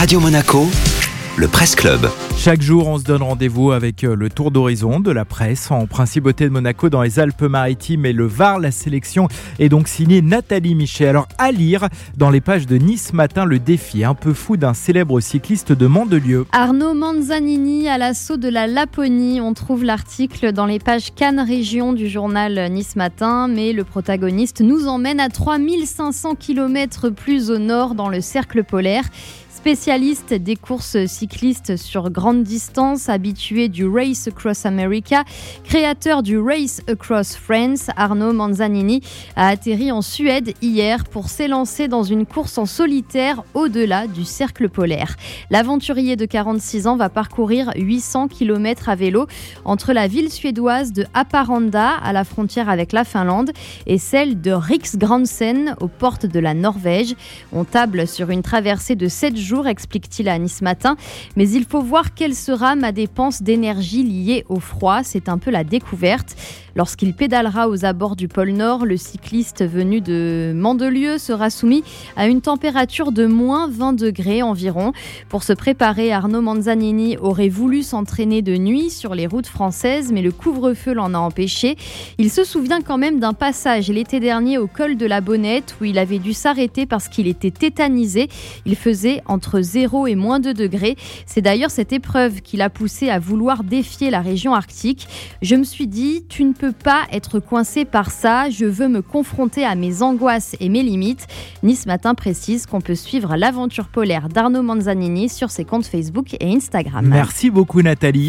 Radio Monaco, le Presse Club. Chaque jour, on se donne rendez-vous avec euh, le tour d'horizon de la presse en Principauté de Monaco dans les Alpes-Maritimes et le Var. La sélection est donc signée Nathalie Michet. Alors, à lire dans les pages de Nice Matin, le défi un peu fou d'un célèbre cycliste de Mandelieu. Arnaud Manzanini à l'assaut de la Laponie. On trouve l'article dans les pages Cannes Région du journal Nice Matin, mais le protagoniste nous emmène à 3500 km plus au nord dans le cercle polaire. Spécialiste des courses cyclistes sur grande distance, habitué du Race Across America, créateur du Race Across France, Arnaud Manzanini a atterri en Suède hier pour s'élancer dans une course en solitaire au-delà du cercle polaire. L'aventurier de 46 ans va parcourir 800 km à vélo entre la ville suédoise de Haparanda à la frontière avec la Finlande et celle de Riksgränsen aux portes de la Norvège. On table sur une traversée de 7 jours explique-t-il à Nice Matin. Mais il faut voir quelle sera ma dépense d'énergie liée au froid. C'est un peu la découverte. Lorsqu'il pédalera aux abords du pôle Nord, le cycliste venu de Mandelieu sera soumis à une température de moins 20 degrés environ. Pour se préparer, Arnaud Manzanini aurait voulu s'entraîner de nuit sur les routes françaises, mais le couvre-feu l'en a empêché. Il se souvient quand même d'un passage l'été dernier au col de la Bonnette où il avait dû s'arrêter parce qu'il était tétanisé. Il faisait entre 0 et moins 2 degrés. C'est d'ailleurs cette épreuve qui l'a poussé à vouloir défier la région arctique. Je me suis dit, tu ne peux pas être coincé par ça, je veux me confronter à mes angoisses et mes limites. Nice Matin précise qu'on peut suivre l'aventure polaire d'Arnaud Manzanini sur ses comptes Facebook et Instagram. Merci beaucoup Nathalie.